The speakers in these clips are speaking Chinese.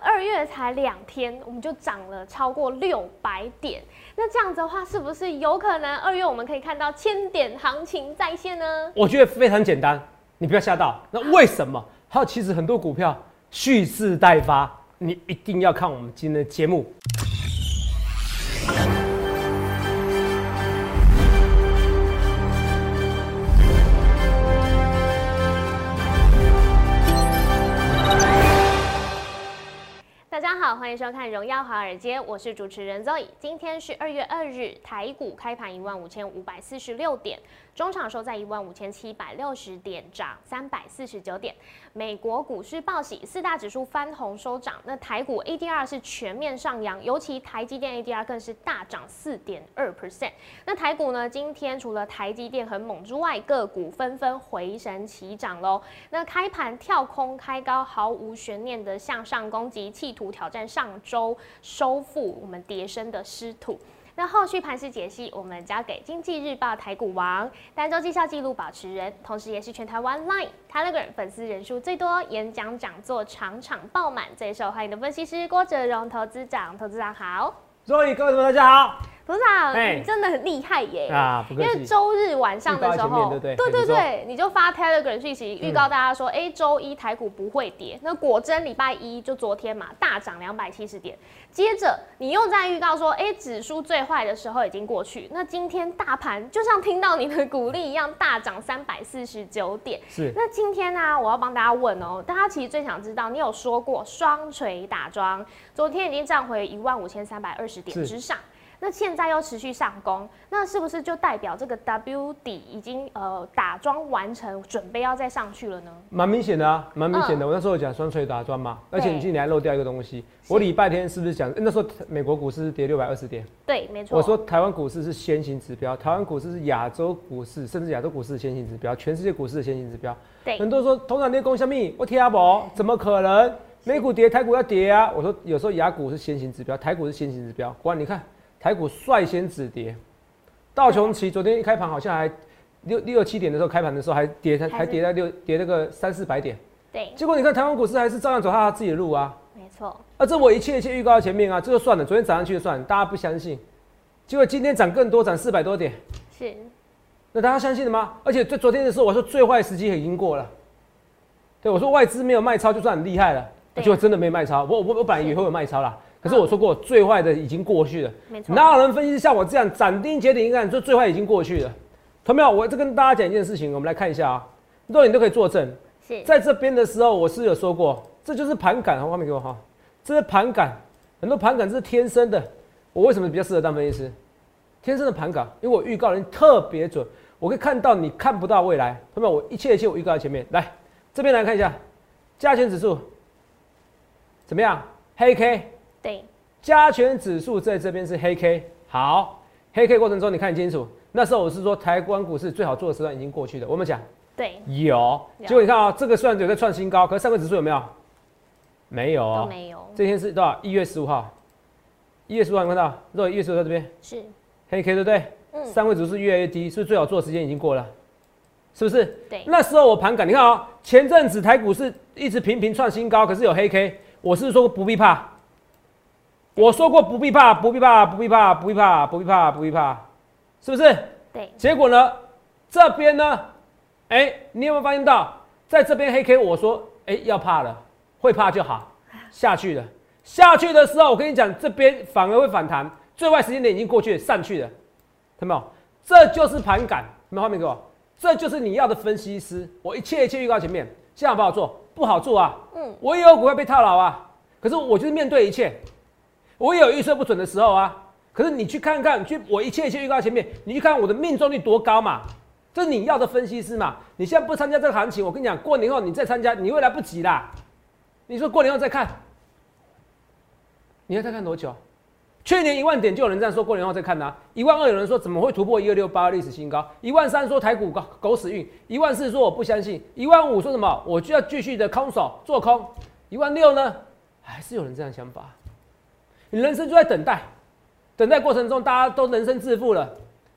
二月才两天，我们就涨了超过六百点。那这样子的话，是不是有可能二月我们可以看到千点行情再现呢？我觉得非常简单，你不要吓到。那为什么？还有，其实很多股票蓄势待发，你一定要看我们今天的节目。欢迎收看《荣耀华尔街》，我是主持人 Zoe。今天是二月二日，台股开盘一万五千五百四十六点。中场收在一万五千七百六十点，涨三百四十九点。美国股市报喜，四大指数翻红收涨。那台股 ADR 是全面上扬，尤其台积电 ADR 更是大涨四点二 percent。那台股呢，今天除了台积电很猛之外，个股纷纷回神齐涨喽。那开盘跳空开高，毫无悬念的向上攻击，企图挑战上周收复我们跌升的失土。那后续盘势解析，我们交给经济日报台股王、单周绩效记录保持人，同时也是全台湾 Line、Telegram 粉丝人数最多、演讲讲座场场爆满、最受欢迎的分析师郭哲荣投资长。投资长好，所以各位同学大家好。董事长，你真的很厉害耶！啊，因为周日晚上的时候，对对对，你就发 Telegram 讯息预告大家说，哎，周一台股不会跌。那果真礼拜一就昨天嘛，大涨两百七十点。接着你又在预告说，哎，指数最坏的时候已经过去。那今天大盘就像听到你的鼓励一样，大涨三百四十九点。是。那今天呢，我要帮大家问哦，大家其实最想知道，你有说过双锤打桩，昨天已经涨回一万五千三百二十点之上。那现在又持续上攻，那是不是就代表这个 W 底已经呃打桩完成，准备要再上去了呢？蛮明显的啊，蛮明显的。我那时候讲双锤打桩嘛，而且你今天还漏掉一个东西。我礼拜天是不是讲那时候美国股市跌六百二十点？对，没错。我说台湾股市是先行指标，台湾股市是亚洲股市，甚至亚洲股市的先行指标，全世界股市的先行指标。对。很多人说同场跌攻下面，我听阿宝怎么可能？美股跌，台股要跌啊？我说有时候亚股是先行指标，台股是先行指标。哇你看。台股率先止跌，道琼奇昨天一开盘好像还六六七点的时候开盘的时候还跌，还还跌在六跌那个三四百点。对，结果你看台湾股市还是照样走他自己的路啊。没错。啊，这我一切一切预告在前面啊，这就算了，昨天涨上去就算，大家不相信，结果今天涨更多，涨四百多点。是。那大家相信了吗？而且在昨天的时候，我说最坏时机已经过了。对，我说外资没有卖超就算很厉害了，结果真的没卖超。我我我本来以为会有卖超啦。可是我说过，最坏的已经过去了。没错，哪有人分析像我这样斩钉截铁？一看，说最坏已经过去了。同没有？我这跟大家讲一件事情，我们来看一下啊，很多你都可以作证。是，在这边的时候，我是有说过，这就是盘感。画面给我哈，这是盘感，很多盘感这是天生的。我为什么比较适合当分析师？天生的盘感，因为我预告人特别准，我可以看到你看不到未来。同没有？我一切一切我预告在前面。来，这边来看一下，加权指数怎么样？黑 K。对，加权指数在这边是黑 K，好，黑 K 过程中你看清楚，那时候我是说台湾股市最好做的时段已经过去了。我们讲，对，有，结果你看啊，这个虽然有在创新高，可是上个指数有没有？没有，都没有。这天是多少？一月十五号，一月十五号看到，肉一月十五在这边是黑 K 对不对？嗯，三位指数越来越低，是不是最好做的时间已经过了？是不是？对，那时候我盘感，你看啊，前阵子台股市一直频频创新高，可是有黑 K，我是说不必怕。我说过不必怕，不必怕，不必怕，不必怕，不必怕，不必怕，是不是？对。结果呢？这边呢？哎，你有没有发现到，在这边黑 K，我说，哎，要怕了，会怕就好，下去了。下去的时候，我跟你讲，这边反而会反弹，最坏时间点已经过去，上去了，看到没有？这就是盘感，有没有画面给我？这就是你要的分析师。我一切一切预告前面，现在好不好做？不好做啊。嗯。我也有股票被套牢啊，可是我就是面对一切。我也有预测不准的时候啊，可是你去看看，去我一切一切预告前面，你去看我的命中率多高嘛？这你要的分析师嘛？你现在不参加这个行情，我跟你讲，过年后你再参加，你会来不及啦。你说过年后再看，你要再看多久？去年一万点就有人这样说，过年后再看呐。一万二有人说怎么会突破一二六八历史新高？一万三说台股狗狗屎运，一万四说我不相信，一万五说什么我就要继续的空手做空，一万六呢？还是有人这样想法？你人生就在等待，等待过程中，大家都人生致富了，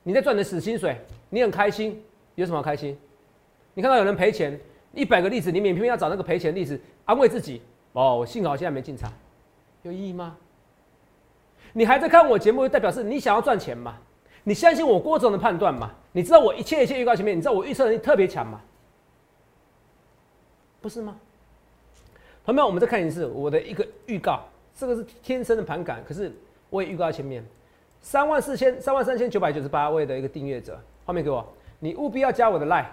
你在赚你的死薪水，你很开心，有什么开心？你看到有人赔钱，一百个例子，你偏偏要找那个赔钱例子安慰自己，哦，幸好现在没进场，有意义吗？你还在看我节目，就代表是你想要赚钱嘛？你相信我郭总的判断嘛？你知道我一切一切预告前面，你知道我预测能力特别强嘛？不是吗？朋友们，我们再看一次我的一个预告，这个是天生的盘感，可是我也预告在前面，三万四千、三万三千九百九十八位的一个订阅者，画面给我，你务必要加我的 line，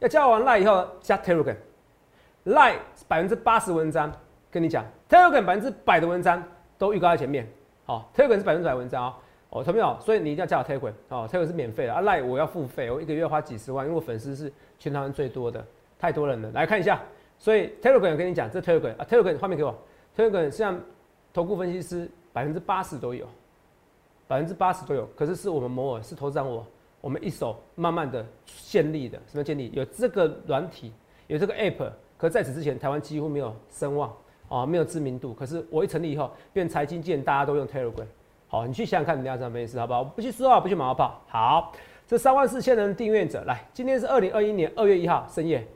要加完 line 以后加 telegram，line 百分之八十文章，跟你讲，telegram 百分之百的文章都预告在前面，好，telegram 是百分之百文章哦，哦，同没有？所以你一定要加我 telegram，哦，telegram 是免费的，啊，line 我要付费，我一个月花几十万，因为我粉丝是全台湾最多的，太多人了，来看一下。所以 Telegram 跟你讲，这 Telegram 啊，Telegram 画面给我，Telegram 像投顾分析师百分之八十都有，百分之八十都有。可是是我们摩尔是投资长我，我们一手慢慢的建立的，什么建立？有这个软体，有这个 App。可在此之前，台湾几乎没有声望啊，没有知名度。可是我一成立以后，变财经界大家都用 Telegram。好，你去想想看，你要怎么回事，好不好？不去说啊，不去马后炮。好，这三万四千人订阅者，来，今天是二零二一年二月一号深夜。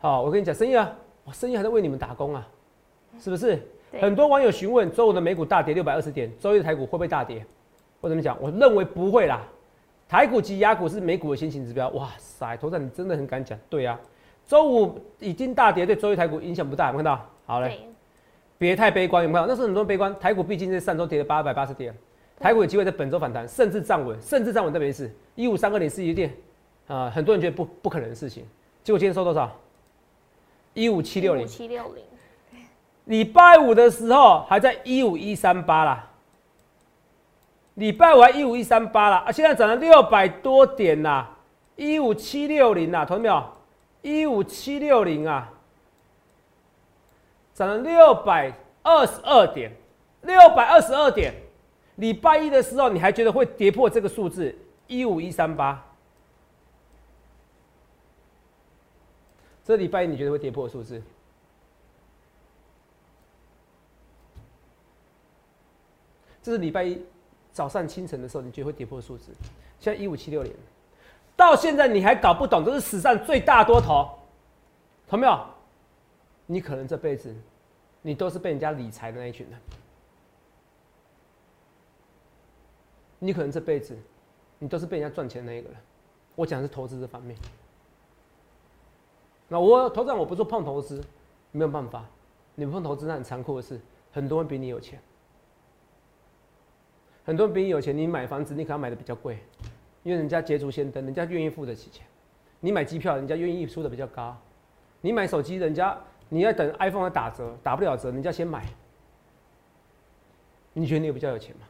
好，我跟你讲，深夜啊。我深夜还在为你们打工啊，是不是？很多网友询问周五的美股大跌六百二十点，周一的台股会不会大跌？我怎么讲？我认为不会啦。台股及亚股是美股的先行指标。哇塞，头上你真的很敢讲。对啊，周五已经大跌，对周一台股影响不大。有看到？好嘞，别太悲观，有没有？那是很多悲观。台股毕竟在上周跌了八百八十点，台股有机会在本周反弹，甚至站稳，甚至站稳。都没事一五三二零四一点啊，很多人觉得不不可能的事情，结果今天收多少？一五七六零，七六零，礼拜五的时候还在一五一三八啦，礼拜五还一五一三八啦，啊，现在涨了六百多点呐，一五七六零呐，同志没有？一五七六零啊，涨了六百二十二点，六百二十二点，礼拜一的时候你还觉得会跌破这个数字一五一三八？这礼拜一你觉得会跌破数字？这是礼拜一早上清晨的时候，你觉得会跌破数字？现在一五七六年，到现在你还搞不懂，这是史上最大多头，懂没有？你可能这辈子你都是被人家理财的那一群人，你可能这辈子你都是被人家赚钱那一个人。我讲的是投资这方面。那我投资我不做碰投资，没有办法。你不碰投资那很残酷的事，很多人比你有钱，很多人比你有钱。你买房子，你可能买的比较贵，因为人家捷足先登，人家愿意付得起钱。你买机票，人家愿意出的比较高。你买手机，人家你要等 iPhone 打折，打不了折，人家先买。你觉得你比较有钱吗？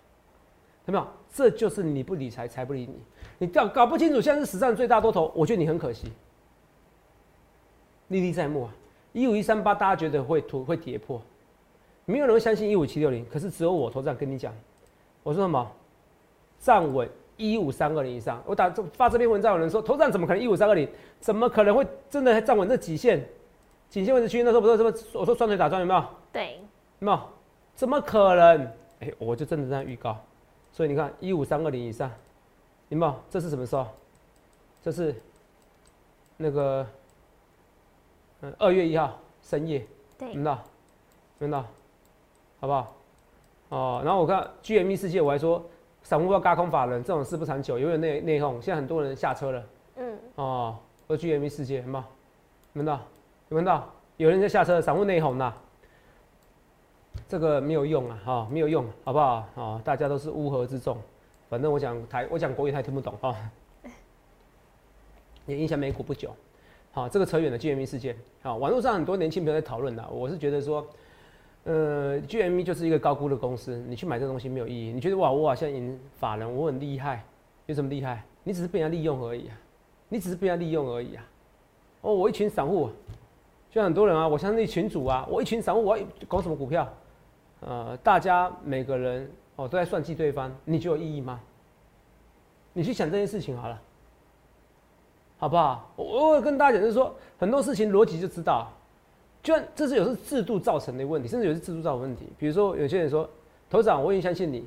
有没有？这就是你不理财，财不理你。你搞搞不清楚，现在是史上最大多头，我觉得你很可惜。历历在目啊！一五一三八，大家觉得会突会跌破，没有人会相信一五七六零。可是只有我头上跟你讲，我说什么？站稳一五三二零以上。我打这发这篇文章，有人说头上怎么可能一五三二零？怎么可能会真的站稳这几线？颈线位置区那时候不是什么？我说双腿打桩有没有？对，有没有？怎么可能？哎，我就真的这样预告。所以你看一五三二零以上，有没有？这是什么时候？这是那个嗯。二月一号深夜，对听到，听到，好不好？哦，然后我看 GME 世界，我还说散户要嘎空法人这种事不长久，永远内内讧。现在很多人下车了，嗯，哦，我 GME 世界，有没有？闻到？闻到？有人在下车，散户内讧呐，这个没有用啊，哈，没有用，好不好？哦，大家都是乌合之众，反正我讲台，我讲国语他也听不懂哈，也影响美股不久。好，这个扯远了 GME 事件。好，网络上很多年轻朋友在讨论的，我是觉得说，呃，GME 就是一个高估的公司，你去买这东西没有意义。你觉得哇，我好像赢法人，我很厉害，有什么厉害？你只是被人家利用而已啊，你只是被人家利用而已啊。哦，我一群散户，就很多人啊，我相信群主啊，我一群散户，我要搞什么股票？呃，大家每个人哦都在算计对方，你觉得有意义吗？你去想这件事情好了。好不好？我我跟大家讲，就是说很多事情逻辑就知道，就这是有时制度造成的问题，甚至有些制度造成问题。比如说有些人说，头事长，我也相信你，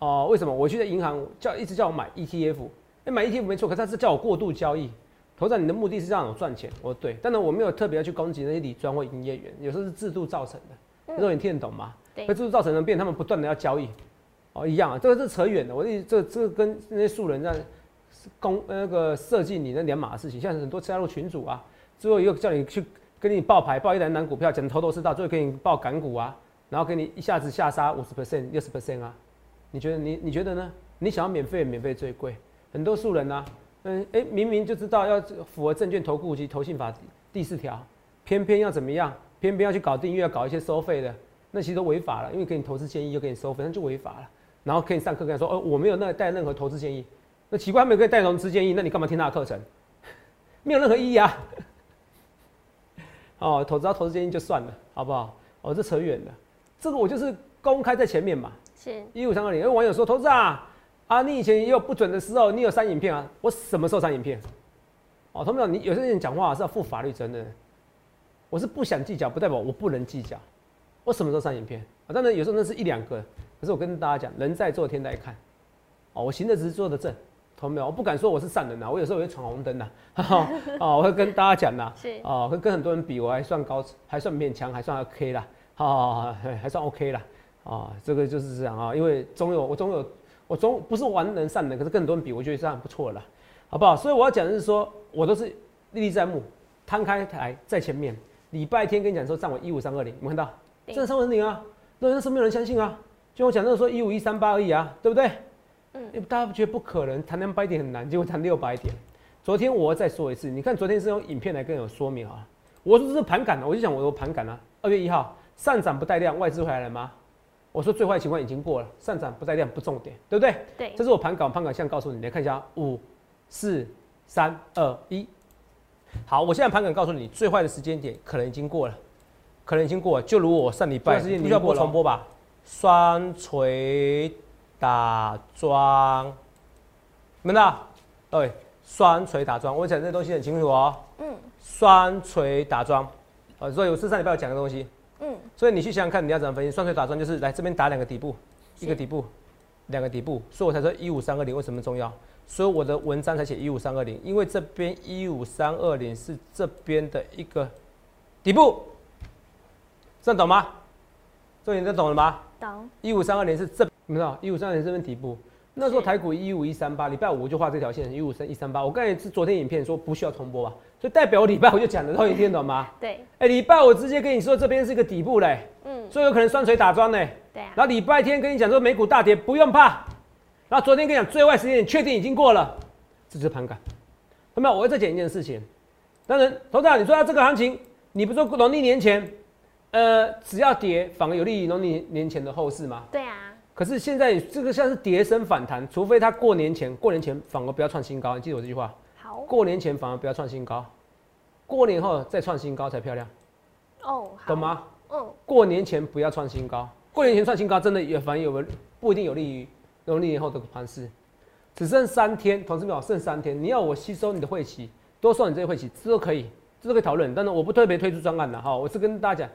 哦，为什么？我去在银行叫一直叫我买 ETF，哎，买 ETF 没错，可是他是叫我过度交易。头事长，你的目的是让我赚钱，我说对，但是我没有特别要去攻击那些理专或营业员，有时候是制度造成的，那种你听得懂吗？对那就是造成的变，他们不断的要交易，哦，一样啊，这个是扯远的。我这这个跟那些素人在公那个设计你那两码的事情，像很多加入群组啊，最后又叫你去跟你报牌，报一篮篮股票，讲头头是道，最后给你报港股啊，然后给你一下子下杀五十 percent、六十 percent 啊，你觉得你你觉得呢？你想要免费，免费最贵，很多素人啊，嗯，哎，明明就知道要符合证券投顾及投信法第四条，偏偏要怎么样？偏偏要去搞订阅，要搞一些收费的，那其实都违法了，因为给你投资建议又给你收费，那就违法了。然后可以上课跟他说，哦，我没有那带任何投资建议，那奇怪，没有给你带投资建议，那你干嘛听他的课程？没有任何意义啊。哦，投资到投资建议就算了，好不好？哦，这扯远了，这个我就是公开在前面嘛。是一五三二零，有网友说，投资啊，啊，你以前也有不准的时候，你有删影片啊？我什么时候删影片？哦，同学们，你有些人讲话是要负法律责任的。我是不想计较，不代表我不能计较。我什么时候删影片啊？当然有时候那是一两个，可是我跟大家讲，人在做天在看。哦，我行的只是做的正，同没有？我不敢说我是善人呐，我有时候也会闯红灯呐。哦，我会跟大家讲呐，是哦，会跟很多人比，我还算高，还算勉强，还算 OK 啦。哦，还算 OK 啦。啊，这个就是这样啊，因为总有我总有我总不是完人善人，可是跟很多人比，我觉得这样不错了，好不好？所以我要讲的是说，我都是历历在目，摊开台在前面。礼拜天跟你讲说站稳一五三二零，有没有看到？对真的三五零啊，那那是没有人相信啊。就我讲那个说一五一三八而已啊，对不对？大家不觉得不可能，谈两百点很难，结果谈六百点。昨天我再说一次，你看昨天是用影片来跟有说明啊。我说这是盘感的，我就讲我有盘感啊。二月一号上涨不带量，外资回来了吗？我说最坏情况已经过了，上涨不带量不重点，对不对？对这是我盘感，盘感现在告诉你，来看一下，五、四、三、二、一。好，我现在盘感告诉你，最坏的时间点可能已经过了，可能已经过了。就如我上礼拜，不需要已经过了播重播吧？双锤打桩，有没到？对，双锤打桩，我讲这东西很清楚哦。嗯双锤打桩，呃，所以我是上礼拜有讲的东西，嗯所以你去想想看，你要怎么分析？双锤打桩就是来这边打两个底部，一个底部，两个底部，所以我才说一五三二零为什么重要？所以我的文章才写一五三二零，因为这边一五三二零是这边的一个底部，这样懂吗？这你都懂了吗？懂一五三二零是这，有没有？一五三二零这边底部，那时候台股一五一三八，礼拜五就画这条线，一五三一三八。我刚才是昨天影片说不需要重播吧，所以代表我礼拜五就讲的，都你听得懂吗？对哎、礼拜五直接跟你说这边是一个底部嘞，嗯所以有可能双锤打桩呢。对啊然后礼拜天跟你讲说美股大跌不用怕，然后昨天跟你讲最坏时间点确定已经过了，这就是盘感。那么？我会再讲一件事情。当然，头长，你说到这个行情，你不是说农历年前，呃，只要跌反而有利于农历年前的后市吗？对啊可是现在这个像是跌升反弹，除非它过年前，过年前反而不要创新高。你记得我这句话，好过年前反而不要创新高，过年后再创新高才漂亮，哦好懂吗？嗯过年前不要创新高，过年前创新高真的也反而有不一定有利于农历年后的盘势。只剩三天，同志们，剩三天，你要我吸收你的晦气，多收你这些晦气，这都可以，这都可以讨论。但是我不特别推出专案的哈，我是跟大家讲，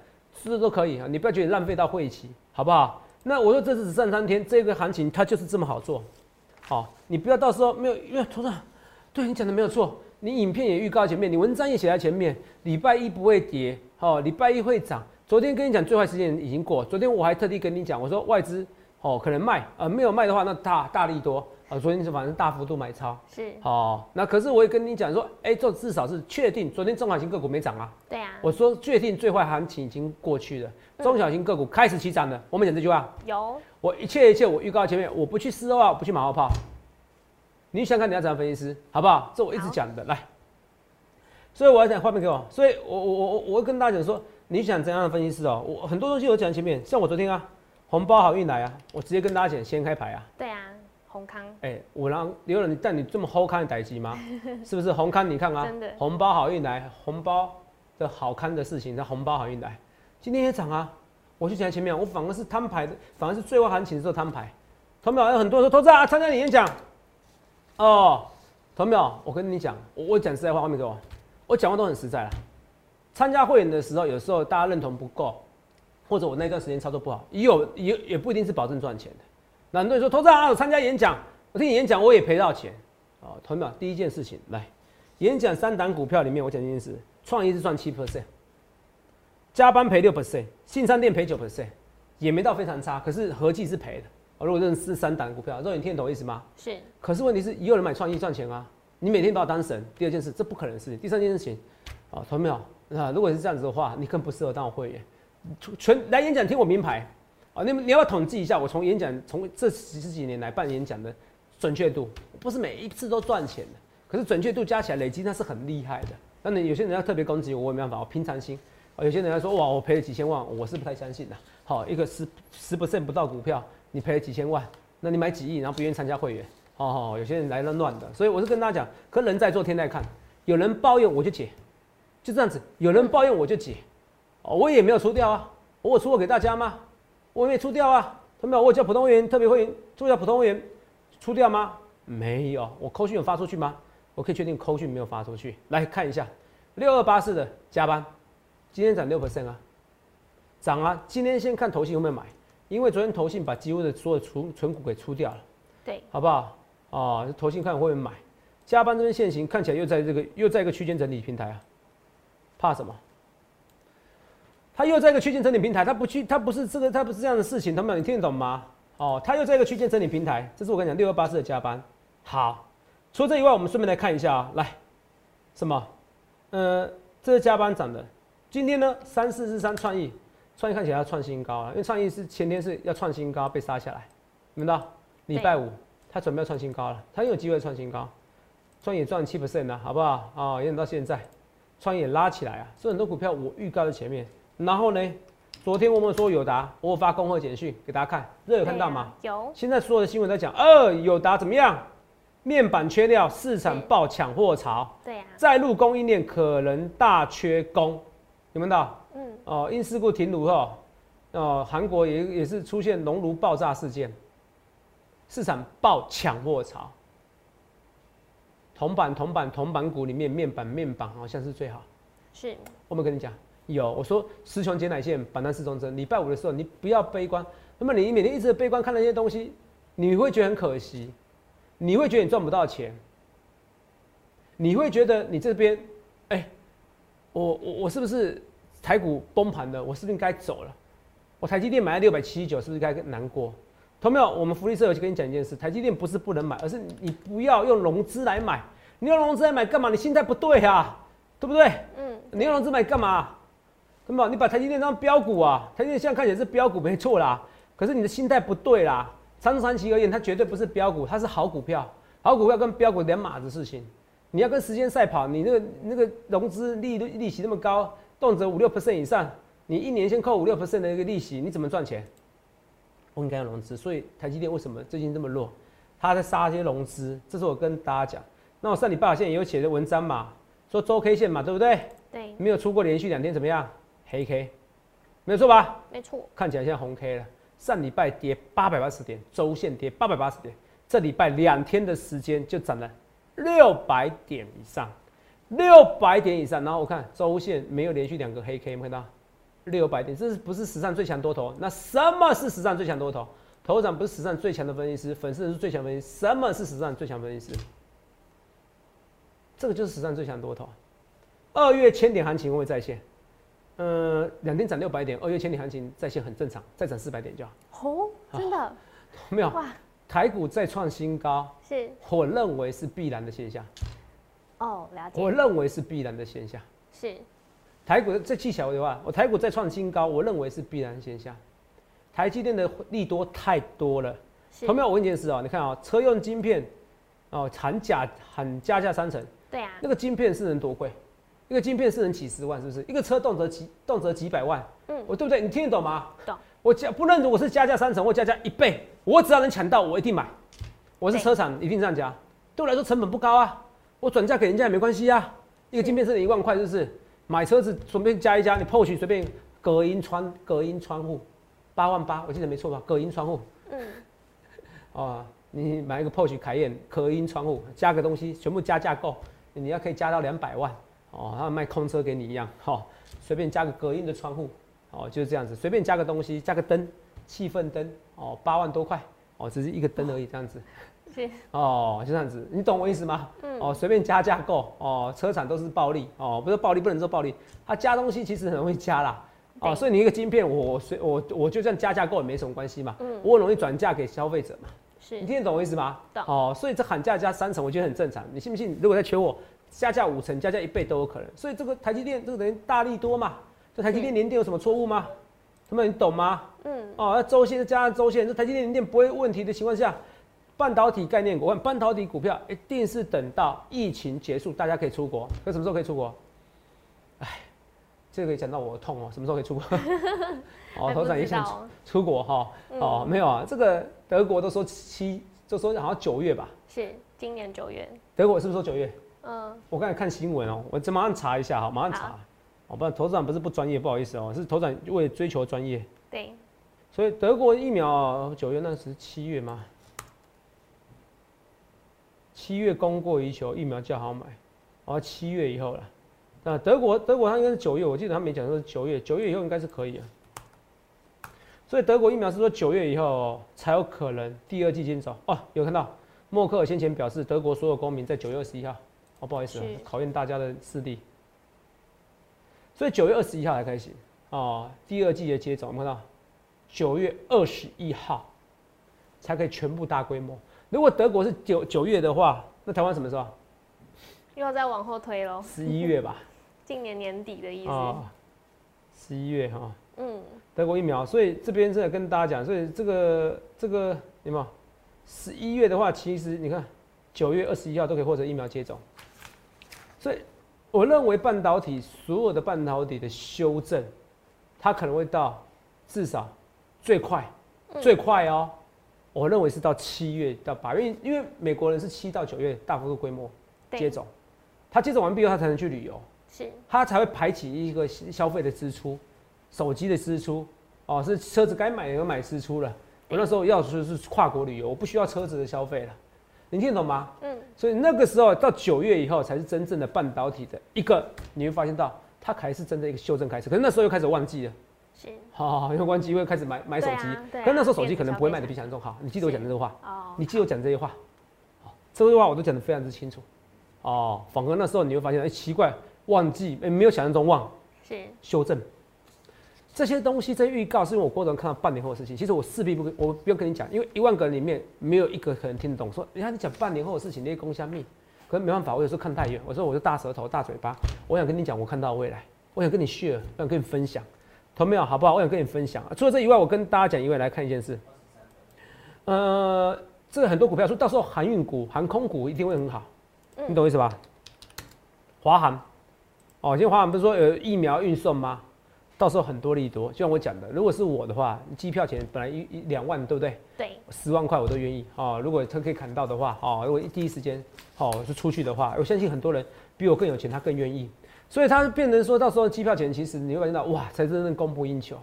这都可以啊，你不要觉得浪费到晦气，好不好？那我说这次只剩三天，这个行情它就是这么好做，好，你不要到时候没有，因为头上对你讲的没有错，你影片也预告前面，你文章也写在前面，礼拜一不会跌，哦，礼拜一会涨。昨天跟你讲最坏时间已经过，昨天我还特地跟你讲，我说外资哦可能卖，呃没有卖的话那大大力多。啊，昨天是反正大幅度买超，是。好，那可是我也跟你讲说，哎、这至少是确定，昨天中小型个股没涨啊，对啊。我说确定最坏行情已经过去了，中小型个股开始起涨了，我们讲这句话，有。我一切一切我预告前面，我不去事后啊，不去马后炮。你想看你要怎样分析师，好不好？这我一直讲的，来。所以我要讲画面给我，所以我我我我我会跟大家讲说，你想怎样的分析师哦？我很多东西我讲前面，像我昨天啊，红包好运来啊，我直接跟大家讲先开牌啊，对啊宏康哎、我让刘人，带你这么好看的代机吗？是不是红康？你看啊真的，红包好运来，红包的好看的事情，那红包好运来，今天也涨啊。我去讲前面，我反而是摊牌的，反而是最后行情的时候摊牌。同秒有很多人说，投资啊，参加你演讲。哦，同秒，我跟你讲，我我讲实在话，画面给我，我讲话都很实在了。参加会员的时候，有时候大家认同不够，或者我那段时间操作不好，也有也也不一定是保证赚钱的。那很多人说，投资啊，我参加演讲，我听你演讲，我也赔到钱。啊，同秒，第一件事情来，演讲三档股票里面，我讲一件事，创意是赚七 percent，加班赔六 percent，信商店赔九 percent，也没到非常差，可是合计是赔的。哦，如果认识三档股票，肉你听得懂意思吗？是。可是问题是，也有人买创意赚钱啊。你每天把我当神。第二件事，这不可能的事情。第三件事情，啊，同没有？啊，如果是这样子的话，你更不适合当我会员。全来演讲听我名牌啊！你们你要不要统计一下，我从演讲从这十几年来办演讲的准确度，不是每一次都赚钱的，可是准确度加起来累积那是很厉害的。那你有些人要特别攻击我，我也没办法，我平常心。啊，有些人要说哇，我赔了几千万，我是不太相信的。好，一个十十不剩不到股票，你赔了几千万，那你买几亿，然后不愿意参加会员，哦哦，有些人来了乱的。所以我是跟大家讲，可人在做天在看，有人抱怨我就解，就这样子，有人抱怨我就解。哦，我也没有出掉啊，我出过给大家吗？我没出掉啊，他没有，我叫普通会员特别会员出掉普通会员出掉吗？没有，我扣讯有发出去吗？我可以确定扣讯没有发出去。来看一下，六二八四的加班，今天涨六 percent 啊，涨啊！今天先看投信有没有买，因为昨天投信把几乎的所有存存股给出掉了，对，好不好？哦，投信看会不会买，加班这边现行看起来又在这个又在一个区间整理平台啊，怕什么？他又在一个区间整理平台，他不去，他不是这个，他不是这样的事情，他们你听得懂吗？哦，他又在一个区间整理平台，这是我跟你讲六二八四的加班。好，除了这以外，我们顺便来看一下啊，来，什么？呃，这是加班涨的。今天呢，三四四三创意，创意看起来要创新高啊，因为创意是前天是要创新高被杀下来，明白？礼拜五它准备要创新高了，它有机会创新高，创意赚七 percent 呢，好不好？啊，延到现在，创意也拉起来啊，所以很多股票我预告在前面。然后呢？昨天我们说友达，我发恭贺简讯给大家看，热有看到吗？有。现在所有的新闻在讲，呃，友达怎么样？面板缺料，市场爆抢货潮。对呀。在路供应链可能大缺工，有没有到？嗯。哦，因事故停炉后，哦，韩国也也是出现熔炉爆炸事件，市场爆抢货潮。铜板、铜板、铜板股里面，面板、面板好像是最好。是。我们跟你讲。有我说十穷解奶线板单四中针，礼拜五的时候你不要悲观，那么你每天一直悲观看那些东西，你会觉得很可惜，你会觉得你赚不到钱，你会觉得你这边，哎，我我我是不是台股崩盘了？我是不是该走了？我台积电买了六百七十九，是不是该难过？同没有？我们福利社有跟你讲一件事，台积电不是不能买，而是你不要用融资来买，你用融资来买干嘛？你心态不对啊，对不对？嗯，你用融资买干嘛？那么你把台积电当标股啊？台积电现在看起来是标股没错啦，可是你的心态不对啦。长长期而言，它绝对不是标股，它是好股票。好股票跟标股两码子事情。你要跟时间赛跑，你那个那个融资利率利息那么高，动辄五六 percent 以上，你一年先扣五六 percent 的一个利息，你怎么赚钱？不应该要融资，所以台积电为什么最近这么弱？它在杀一些融资，这是我跟大家讲。那我上礼拜现在也有写的文章嘛，说周 K 线嘛，对不对？对。没有出过连续两天怎么样？黑 K，没有错吧？没错，看起来像红 K 了。上礼拜跌八百八十点，周线跌八百八十点，这礼拜两天的时间就涨了六百点以上，六百点以上。然后我看周线没有连续两个黑 K，没看到六百点，这是不是史上最强多头？那什么是史上最强多头？头长不是史上最强的分析师，粉丝是最强分析师。什么是史上最强分析师？这个就是史上最强多头。二月千点行情会再现。呃，两天涨六百点，二月千里行情在线很正常，再涨四百点就好。哦，真的？没有哇，台股再创新高，是，我认为是必然的现象。哦，了解。我认为是必然的现象。是，台股这技巧的话，我台股再创新高，我认为是必然现象。台积电的利多太多了。同没有？我问一件事哦，你看啊，车用晶片哦，含价含加价三成。对啊。那个晶片是能多贵？一个晶片是能几十万，是不是？一个车动辄几动辄几百万，嗯，我对不对？你听得懂吗？懂。我加不论如果是加价三成或加价一倍，我只要能抢到，我一定买。我是车厂，一定这样加。对我来说成本不高啊，我转嫁给人家也没关系啊。一个晶片是一万块，是不是？买车子随便加一加，你破许随便隔音窗隔音窗户八万八，我记得没错吧？隔音窗户，嗯，哦，你买一个破许凯宴隔音窗户，加个东西全部加价购，你要可以加到两百万。哦，他卖空车给你一样，哈，随便加个隔音的窗户，哦，就是这样子，随便加个东西，加个灯，气氛灯，哦，八万多块，哦，只是一个灯而已，这样子，是，哦，就这样子，你懂我意思吗？嗯，哦，随便加价购，哦，车厂都是暴利，哦，不是暴利不能说暴利，他加东西其实很容易加啦，哦，所以你一个晶片，我我随我我就这样加价购也没什么关系嘛，嗯。我很容易转嫁给消费者嘛，是。你听得懂我意思吗？懂。哦，所以这喊价加三成，我觉得很正常。你信不信？如果再缺货，加价五成，加价一倍都有可能。所以这个台积电这个等于大力多嘛，这台积电联电有什么错误吗？他们你懂吗？嗯，哦，那周线再加上周线，这台积电联电不会有问题的情况下，半导体概念股，半导体股票一定是等到疫情结束，大家可以出国。可什么时候可以出国？哎，这个可以讲到我的痛哦，什么时候可以出国？哦，头长也想出出国哈、嗯哦，没有啊，这个德国都说七，就说好像九月吧，是今年九月，德国是不是说九月？嗯，我刚才看新闻哦，我这马上查一下哈，马上查好。哦，不然头长不是不专业，不好意思哦，是头长为了追求专业。对，所以德国疫苗九月那时七月吗？七月供过于求，疫苗较好买，哦，七月以后了。那德国德国它应该是九月，我记得他没讲说是九月，九月以后应该是可以啊。所以德国疫苗是说九月以后才有可能第二季进走哦。有看到默克尔先前表示，德国所有公民在九月二十一号，哦，不好意思、啊，考验大家的视力。所以九月二十一号才开始哦，第二季的接种，我们看到九月二十一号才可以全部大规模。如果德国是九九月的话，那台湾什么时候？又要再往后推喽，十一月吧。今年年底的意思，啊，十一月哈、嗯，德国疫苗，所以这边真的跟大家讲，所以这个这个有没有？十一月的话，其实你看，九月二十一号都可以获得疫苗接种，所以我认为半导体所有的半导体的修正，它可能会到至少最快嗯。最快哦，我认为是到七月到八月，因为美国人是七到九月大幅度规模接，种，他接种完毕后他才能去旅游。是，他才会排起一个消费的支出，手机的支出，哦，是车子该买的有买支出了。我那时候要的是跨国旅游，我不需要车子的消费了，你听懂吗？嗯，所以那个时候到九月以后才是真正的半导体的一个，你会发现到它才是真的一个修正开始。可是那时候又开始忘记了，是，好、因为忘记会开始买买手机，对啊啊可那时候手机可能不会卖的比想象中好。你记得我讲的这个话？哦，你记得我讲这些话，好，这些话我都讲的非常之清楚。哦，反而那时候你会发现，哎、奇怪，忘记，哎、没有想象中忘，是，修正这些东西，这些预告是因为我过程看到半年后的事情。其实我势必不跟，我不用跟你讲，因为一万个人里面没有一个可能听得懂。说，你看你讲半年后的事情，那些公虾密，可是没办法，我有时候看太远。我说我是大舌头、大嘴巴，我想跟你讲，我看到未来，我想跟你 share，我想跟你分享，同没有？好不好？我想跟你分享。除了这以外，我跟大家讲一位，来看一件事。呃，这个很多股票说到时候航运股、航空股一定会很好，嗯你懂我意思吧？华航，哦，今天华航不是说有疫苗运送吗？到时候很多利多，就像我讲的，如果是我的话，机票钱本来一一两万，对不对？对，十万块我都愿意哦。如果他可以砍到的话，哦，如果第一时间哦是出去的话，我相信很多人比我更有钱，他更愿意。所以他变成说到时候机票钱，其实你会发现到哇，才真正供不应求，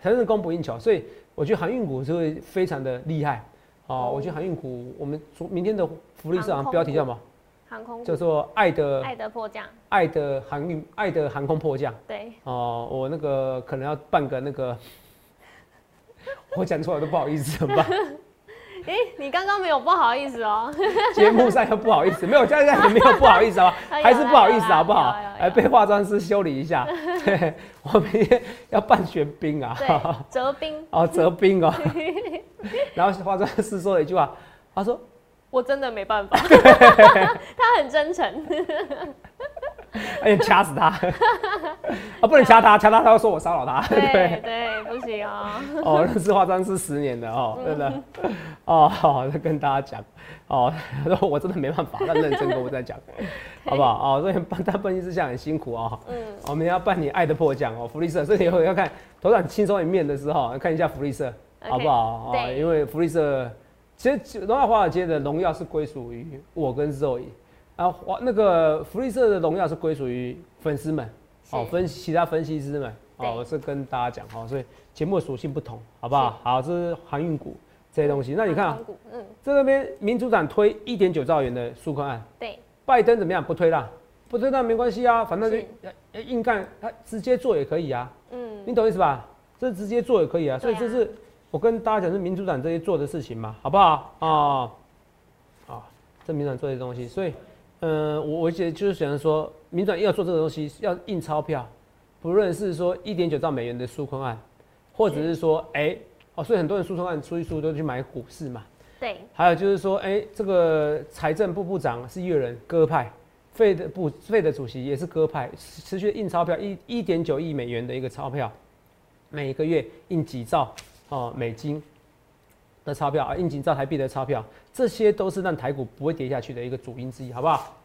才真正供不应求。所以我觉得航运股是会非常的厉害哦。哦我觉得航运股，我们昨明天的福利市场航空标题叫什么？航空叫做爱的爱的迫降，爱的航运爱的航空迫降。对，哦，我那个可能要办个那个，我讲错了都不好意思，怎么办？诶，你刚刚没有不好意思哦，节目上又不好意思，没有，现在也没有不好意思啊，哎有还是不好意思好不好？哎，被化妆师修理一下。对，我明天要办玄冰啊，折冰，哦，折冰哦。然后化妆师说了一句话，他说我真的没办法，他很真诚，：“哎，掐死他！啊，不能掐他，掐他他会说我骚扰他。”对对，不行哦，哦，认识化妆师十年的哦，真的。哦，好，再跟大家讲，哦，我真的没办法，他认真跟我在讲，好不好？哦，所以帮他分析师现在很辛苦哦。嗯，我们要办你爱的迫降哦，福利社，所以以后要看头上轻松一面的时候，看一下福利社好不好？哦，因为福利社其实荣耀华尔街的荣耀是归属于我跟 Zoe，啊，华那个福利社的荣耀是归属于粉丝们，哦，分其他分析师们，哦，我是跟大家讲哦，所以节目属性不同，好不好？好，这是航运股这些东西。那你看嗯，这那边民主党推一点九兆元的纾困案，对，拜登怎么样？不推啦，不推那没关系啊，反正硬干，他直接做也可以啊，嗯。你嗯，懂意思吧？这直接做也可以啊，所以这是我跟大家讲是民主党这些做的事情嘛，好不好？啊啊，这民主党做这些东西，所以，嗯、我我觉得就是想说，民主党要做这个东西，要印钞票，不论是说一点九兆美元的纾困案，或者是说，哎，哦，所以很多人纾困案出一出都去买股市嘛。对。还有就是说，哎，这个财政部部长是越人鸽派，费的部费的主席也是鸽派，持续印钞票一一点九亿美元的一个钞票，每个月印几兆哦美金的钞票啊，印几兆台币的钞票，这些都是让台股不会跌下去的一个主因之一，好不好？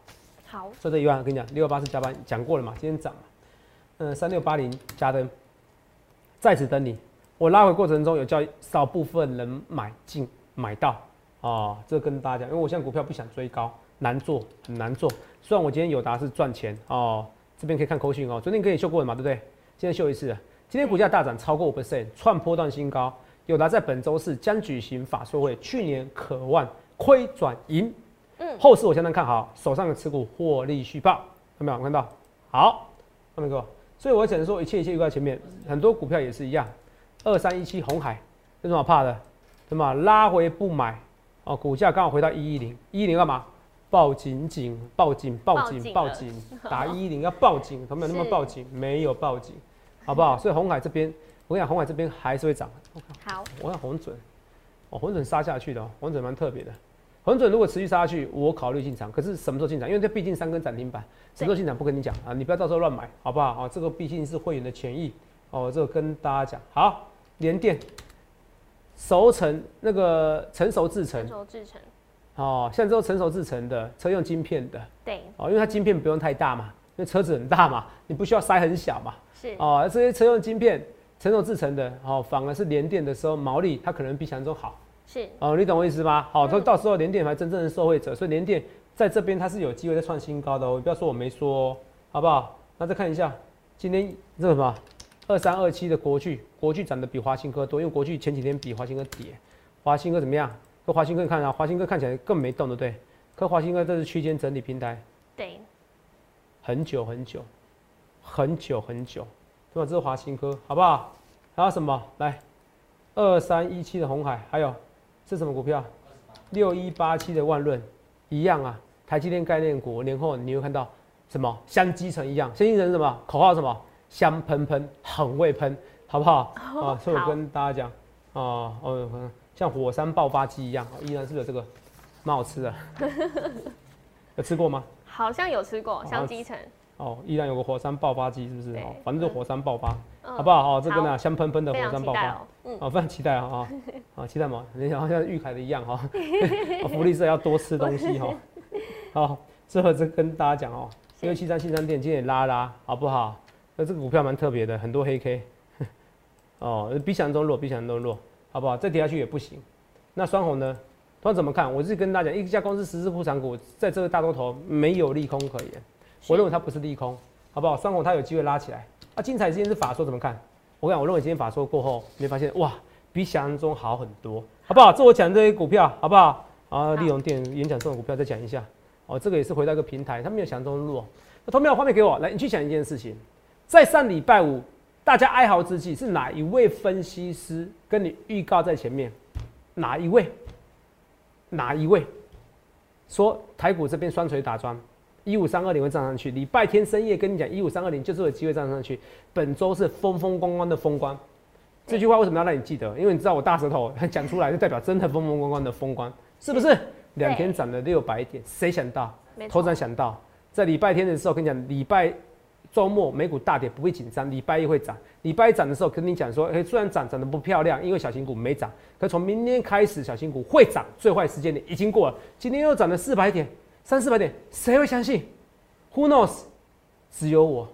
好。说这一万，我跟你讲，六八是加班讲过了嘛，今天涨。嗯，三六八零加灯，在此等你。我拉回过程中有叫少部分人买进买到哦，这跟大家讲，因为我现在股票不想追高，难做很难做。虽然我今天有达是赚钱哦，这边可以看扣讯哦，昨天可以秀过了嘛，对不对？今天秀一次，今天股价大涨超过五 percent，创波段新高。友达在本周四将举行法说会，去年渴望亏转盈，嗯，后市我相当看好，手上的持股获利续报，有没有看到？好，看没有？所以，我只能说，一切一切预告前面，很多股票也是一样。二三一七红海有什么好怕的？对吗？拉回不买哦，股价刚好回到一一零，一一零干嘛？报警警，报警，报警，报警，打一一零要报警，有没有那么报警？没有报警，好不好？所以红海这边，我跟你讲，红海这边还是会涨。好，我看红准，哦，红准杀下去的哦，红准蛮特别的。红准如果持续杀下去，我考虑进场。可是什么时候进场？因为这毕竟三根涨停板，什么时候进场不跟你讲啊？你不要到时候乱买，好不好？啊，这个毕竟是会员的权益哦。这个跟大家讲，好，联电熟成那个成熟制成，成熟制成哦，像这种成熟制成的车用晶片的，对哦，因为它晶片不用太大嘛，因为车子很大嘛，你不需要塞很小嘛，是哦，这些车用晶片成熟制成的哦，反而是联电的时候毛利它可能比想象中好。是哦，你懂我意思吗？好，它到时候联电才真正的受惠者，所以联电在这边它是有机会再创新高的哦。不要说我没说，好不好？那再看一下今天这什么二三二七的国巨，国巨涨得比华兴科多，因为国巨前几天比华兴科跌，华兴科怎么样？跟华兴科看啊，华兴科看起来更没动，对不对？可华兴科这是区间整理平台，对，很久很久，很久很久，对吧？这是华新科，好不好？还有什么？来，二三一七的红海，还有。是什么股票？六一八七的万润一样啊，台积电概念股年后你会看到什么？像基层一样，香积成什么？口号什么？香喷喷，很会喷，好不好？啊，所以我跟大家讲啊，哦，像火山爆发机一样，依然是有这个蛮好吃的，有吃过吗？好像有吃过香积成。哦，依然有个火山爆发机，是不是？哦，反正就火山爆发，好不好？哦，这个呢，香喷喷的火山爆发，哦，非常期待啊！啊，啊，期待吗？你想像玉凯的一样哈，福利社要多吃东西哈。好，最后再跟大家讲哦，因为七三七三店今天也拉拉，好不好？那这个股票蛮特别的，很多黑 K，哦，比想象中弱，比想象中弱，好不好？再跌下去也不行。那双红呢？他怎么看？我是跟大家讲，一家公司实施铺产股，在这个大多头没有利空可言。我认为它不是利空，好不好？双红它有机会拉起来。啊，精彩今天是法说怎么看？我讲，我认为今天法说过后，你会发现哇，比想象中好很多，好不好？这我讲这些股票，好不好？啊，利用电演讲中的股票再讲一下。哦，这个也是回到一个平台，它没有想象中弱。那投票画面给我，来，你去想一件事情，在上礼拜五大家哀嚎之际，是哪一位分析师跟你预告在前面？哪一位？哪一位？说台股这边双锤打桩？一五三二零会站上去，礼拜天深夜跟你讲，一五三二零就是有机会站上去。本周是风风光光的风光，这句话为什么要让你记得？因为你知道我大舌头 讲出来，就代表真的风风光光的风光，是不是？两天涨了六百点，谁想到？头涨想到，在礼拜天的时候跟你讲，礼拜周末美股大跌不会紧张，礼拜一会涨。礼拜一涨的时候跟你讲说，哎，虽然涨涨得不漂亮，因为小型股没涨，可从明天开始小型股会涨，最坏时间点已经过了。今天又涨了四百点。三四百点，谁会相信？Who knows？只有我，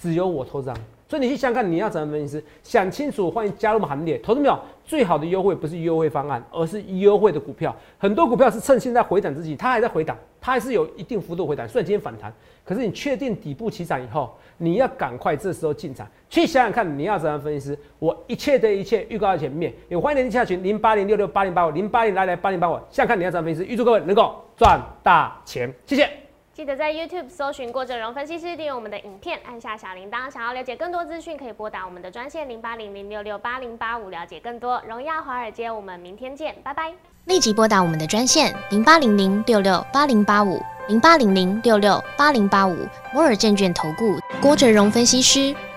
只有我投资所以你去想看，你要怎么分析？想清楚，欢迎加入我们行列。投资没有最好的优惠，不是优惠方案，而是优惠的股票。很多股票是趁现在回档之际，它还在回档，它还是有一定幅度回档。虽然今天反弹，可是你确定底部起涨以后，你要赶快这时候进场。去想想看，你要怎样分析？我一切的一切预告在前面。有欢迎你下群零八零六六八零八五零八零来来八零八五。想看你要怎样分析？预祝各位能够赚大钱，谢谢。记得在 YouTube 搜寻郭振荣分析师，订阅我们的影片，按下小铃铛。想要了解更多资讯，可以拨打我们的专线零八零零六六八零八五，了解更多。荣耀华尔街，我们明天见，拜拜。立即拨打我们的专线零八零零六六八零八五零八零零六六八零八五摩尔证券投顾郭振荣分析师。